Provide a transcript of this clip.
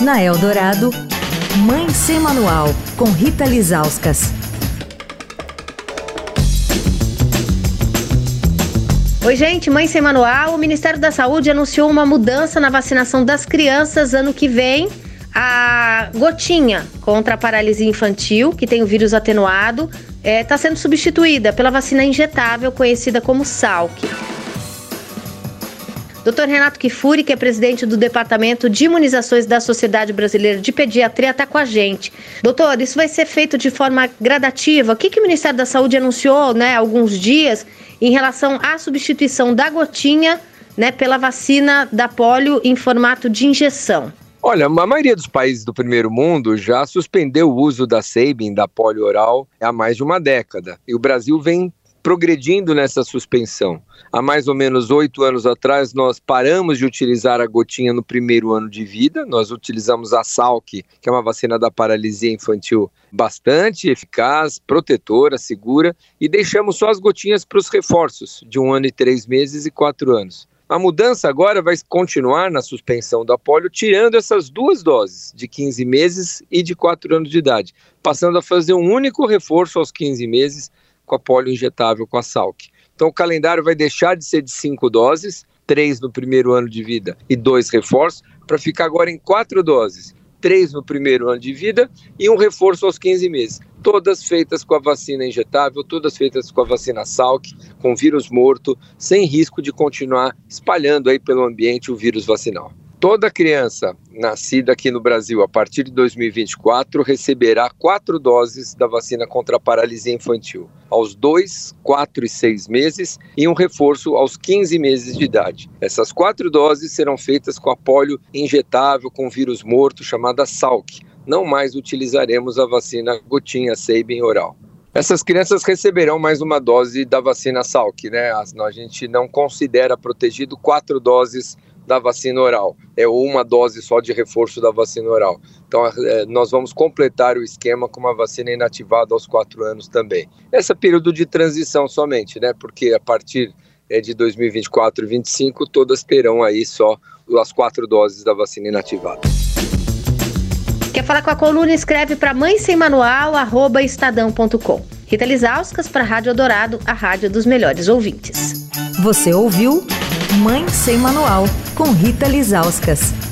Na Eldorado, Mãe Sem Manual, com Rita Lizauskas. Oi, gente, Mãe Sem Manual. O Ministério da Saúde anunciou uma mudança na vacinação das crianças ano que vem. A gotinha contra a paralisia infantil, que tem o vírus atenuado, está é, tá sendo substituída pela vacina injetável conhecida como Salk. Dr. Renato Kifuri, que é presidente do Departamento de Imunizações da Sociedade Brasileira de Pediatria, está com a gente. Doutor, isso vai ser feito de forma gradativa. O que, que o Ministério da Saúde anunciou né, há alguns dias em relação à substituição da gotinha né, pela vacina da polio em formato de injeção? Olha, a maioria dos países do primeiro mundo já suspendeu o uso da Sabin, da polio oral, há mais de uma década. E o Brasil vem progredindo nessa suspensão. Há mais ou menos oito anos atrás, nós paramos de utilizar a gotinha no primeiro ano de vida. Nós utilizamos a Salk, que é uma vacina da paralisia infantil bastante eficaz, protetora, segura, e deixamos só as gotinhas para os reforços de um ano e três meses e quatro anos. A mudança agora vai continuar na suspensão da polio, tirando essas duas doses, de 15 meses e de 4 anos de idade, passando a fazer um único reforço aos 15 meses com a polio injetável com a Salk. Então o calendário vai deixar de ser de cinco doses, três no primeiro ano de vida e dois reforços, para ficar agora em quatro doses, três no primeiro ano de vida e um reforço aos 15 meses. Todas feitas com a vacina injetável, todas feitas com a vacina Salk, com vírus morto, sem risco de continuar espalhando aí pelo ambiente o vírus vacinal. Toda criança nascida aqui no Brasil a partir de 2024 receberá quatro doses da vacina contra a paralisia infantil, aos 2, 4 e 6 meses, e um reforço aos 15 meses de idade. Essas quatro doses serão feitas com a polio injetável com vírus morto chamada Salk. Não mais utilizaremos a vacina gotinha Sabin oral. Essas crianças receberão mais uma dose da vacina Salk, né? A gente não considera protegido quatro doses da vacina oral, é uma dose só de reforço da vacina oral. Então, é, nós vamos completar o esquema com uma vacina inativada aos quatro anos também. Esse período de transição somente, né? Porque a partir é, de 2024 e 2025, todas terão aí só as quatro doses da vacina inativada. Quer falar com a coluna? Escreve para mãe sem manual, arroba estadão.com. Rita Lisauskas para a Rádio Dourado, a rádio dos melhores ouvintes. Você ouviu Mãe Sem Manual, com Rita Lizauskas.